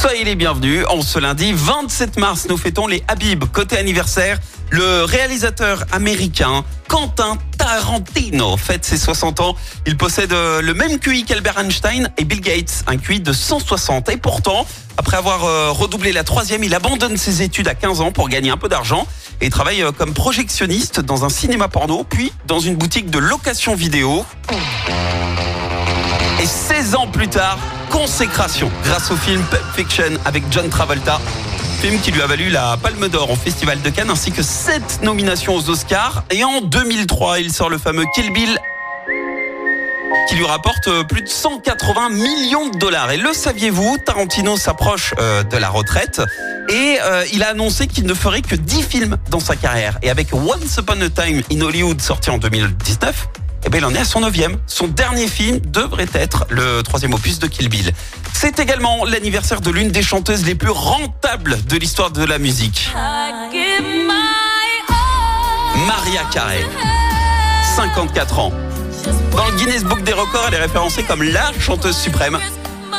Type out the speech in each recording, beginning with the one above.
Soyez les bienvenus. En ce lundi 27 mars, nous fêtons les Habib. Côté anniversaire, le réalisateur américain Quentin Tarantino fête ses 60 ans. Il possède euh, le même QI qu'Albert Einstein et Bill Gates, un QI de 160. Et pourtant, après avoir euh, redoublé la troisième, il abandonne ses études à 15 ans pour gagner un peu d'argent et travaille euh, comme projectionniste dans un cinéma porno, puis dans une boutique de location vidéo. Et 16 ans plus tard, consécration grâce au film Pulp Fiction avec John Travolta. Film qui lui a valu la Palme d'Or au Festival de Cannes ainsi que 7 nominations aux Oscars. Et en 2003, il sort le fameux Kill Bill qui lui rapporte euh, plus de 180 millions de dollars. Et le saviez-vous, Tarantino s'approche euh, de la retraite et euh, il a annoncé qu'il ne ferait que 10 films dans sa carrière. Et avec Once Upon a Time in Hollywood sorti en 2019, eh ben, il en est à son neuvième. Son dernier film devrait être le troisième opus de Kill Bill. C'est également l'anniversaire de l'une des chanteuses les plus rentables de l'histoire de la musique. Maria Carey. 54 ans. Dans le Guinness Book des records, elle est référencée comme la chanteuse suprême.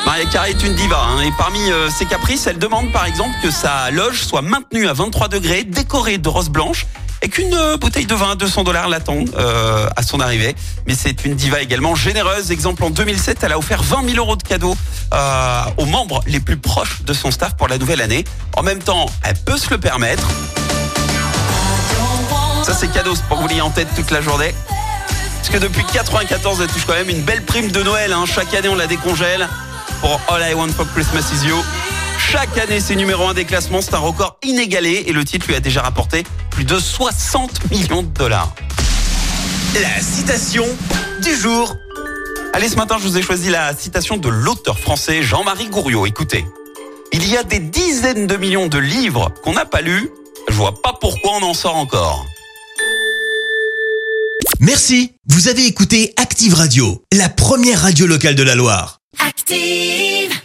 Maria Carey est une diva hein, et parmi euh, ses caprices, elle demande par exemple que sa loge soit maintenue à 23 degrés, décorée de roses blanches et qu'une euh, bouteille de vin à 200 dollars l'attend euh, à son arrivée. Mais c'est une diva également généreuse. Exemple, en 2007, elle a offert 20 000 euros de cadeaux euh, aux membres les plus proches de son staff pour la nouvelle année. En même temps, elle peut se le permettre. Ça, c'est cadeau, c'est pour vous l'ayez en tête toute la journée. Parce que depuis 94, elle touche quand même une belle prime de Noël. Hein. Chaque année, on la décongèle pour All I Want for Christmas Is You. Chaque année, c'est numéro un des classements. C'est un record inégalé et le titre lui a déjà rapporté plus de 60 millions de dollars. La citation du jour. Allez, ce matin, je vous ai choisi la citation de l'auteur français Jean-Marie Gouriot. Écoutez, il y a des dizaines de millions de livres qu'on n'a pas lus. Je vois pas pourquoi on en sort encore. Merci, vous avez écouté Active Radio, la première radio locale de la Loire. Active.